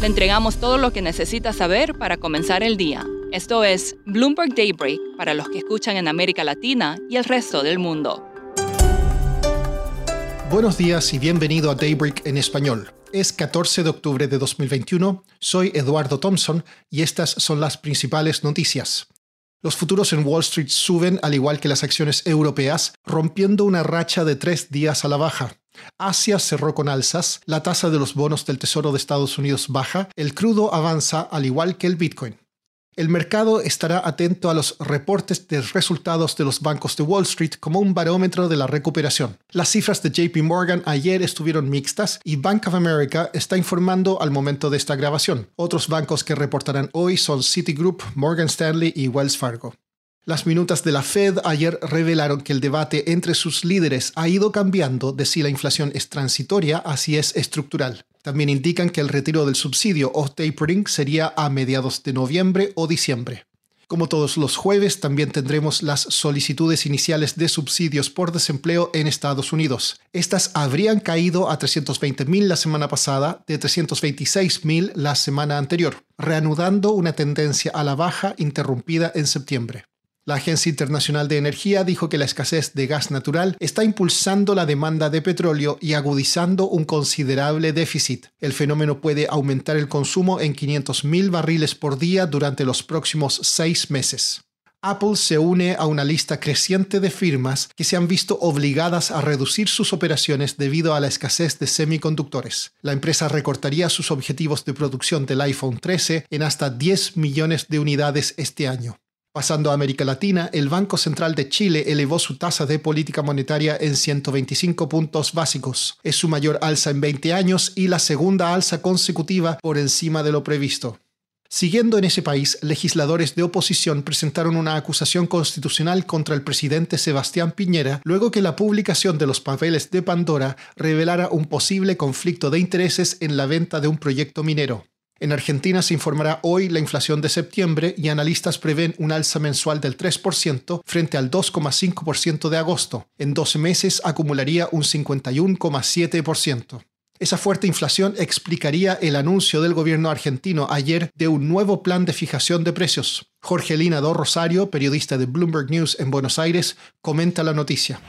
Le entregamos todo lo que necesita saber para comenzar el día. Esto es Bloomberg Daybreak para los que escuchan en América Latina y el resto del mundo. Buenos días y bienvenido a Daybreak en español. Es 14 de octubre de 2021, soy Eduardo Thompson y estas son las principales noticias. Los futuros en Wall Street suben al igual que las acciones europeas, rompiendo una racha de tres días a la baja. Asia cerró con alzas, la tasa de los bonos del Tesoro de Estados Unidos baja, el crudo avanza al igual que el Bitcoin. El mercado estará atento a los reportes de resultados de los bancos de Wall Street como un barómetro de la recuperación. Las cifras de JP Morgan ayer estuvieron mixtas y Bank of America está informando al momento de esta grabación. Otros bancos que reportarán hoy son Citigroup, Morgan Stanley y Wells Fargo. Las minutas de la Fed ayer revelaron que el debate entre sus líderes ha ido cambiando de si la inflación es transitoria a si es estructural. También indican que el retiro del subsidio o tapering sería a mediados de noviembre o diciembre. Como todos los jueves, también tendremos las solicitudes iniciales de subsidios por desempleo en Estados Unidos. Estas habrían caído a 320.000 la semana pasada, de 326.000 la semana anterior, reanudando una tendencia a la baja interrumpida en septiembre. La Agencia Internacional de Energía dijo que la escasez de gas natural está impulsando la demanda de petróleo y agudizando un considerable déficit. El fenómeno puede aumentar el consumo en 500.000 barriles por día durante los próximos seis meses. Apple se une a una lista creciente de firmas que se han visto obligadas a reducir sus operaciones debido a la escasez de semiconductores. La empresa recortaría sus objetivos de producción del iPhone 13 en hasta 10 millones de unidades este año. Pasando a América Latina, el Banco Central de Chile elevó su tasa de política monetaria en 125 puntos básicos. Es su mayor alza en 20 años y la segunda alza consecutiva por encima de lo previsto. Siguiendo en ese país, legisladores de oposición presentaron una acusación constitucional contra el presidente Sebastián Piñera luego que la publicación de los papeles de Pandora revelara un posible conflicto de intereses en la venta de un proyecto minero. En Argentina se informará hoy la inflación de septiembre y analistas prevén un alza mensual del 3% frente al 2,5% de agosto. En 12 meses acumularía un 51,7%. Esa fuerte inflación explicaría el anuncio del gobierno argentino ayer de un nuevo plan de fijación de precios. Jorgelina Do Rosario, periodista de Bloomberg News en Buenos Aires, comenta la noticia.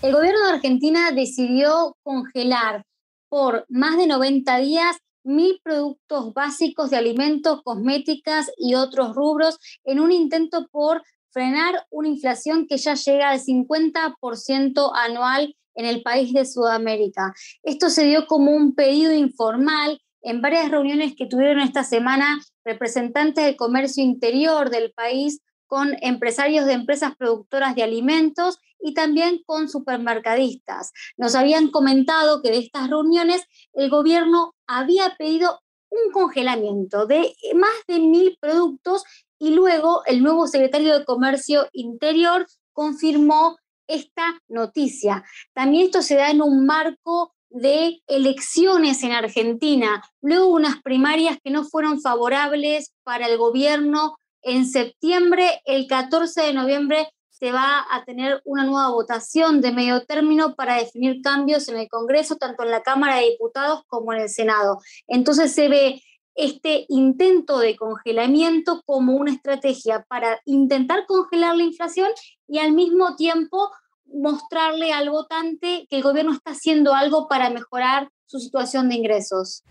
El gobierno de Argentina decidió congelar por más de 90 días mil productos básicos de alimentos, cosméticas y otros rubros en un intento por frenar una inflación que ya llega al 50% anual en el país de Sudamérica. Esto se dio como un pedido informal en varias reuniones que tuvieron esta semana representantes del comercio interior del país con empresarios de empresas productoras de alimentos y también con supermercadistas. Nos habían comentado que de estas reuniones el gobierno había pedido un congelamiento de más de mil productos y luego el nuevo secretario de Comercio Interior confirmó esta noticia. También esto se da en un marco de elecciones en Argentina, luego unas primarias que no fueron favorables para el gobierno en septiembre, el 14 de noviembre, se va a tener una nueva votación de medio término para definir cambios en el Congreso, tanto en la Cámara de Diputados como en el Senado. Entonces se ve este intento de congelamiento como una estrategia para intentar congelar la inflación y al mismo tiempo mostrarle al votante que el gobierno está haciendo algo para mejorar su situación de ingresos.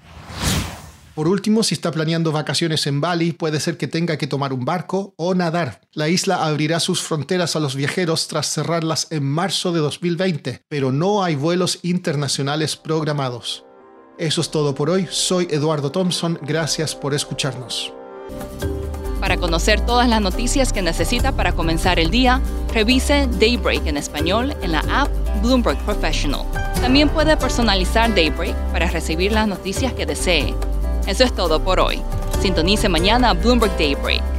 Por último, si está planeando vacaciones en Bali, puede ser que tenga que tomar un barco o nadar. La isla abrirá sus fronteras a los viajeros tras cerrarlas en marzo de 2020, pero no hay vuelos internacionales programados. Eso es todo por hoy. Soy Eduardo Thompson. Gracias por escucharnos. Para conocer todas las noticias que necesita para comenzar el día, revise Daybreak en español en la app Bloomberg Professional. También puede personalizar Daybreak para recibir las noticias que desee. Eso es todo por hoy. Sintonice mañana Bloomberg Daybreak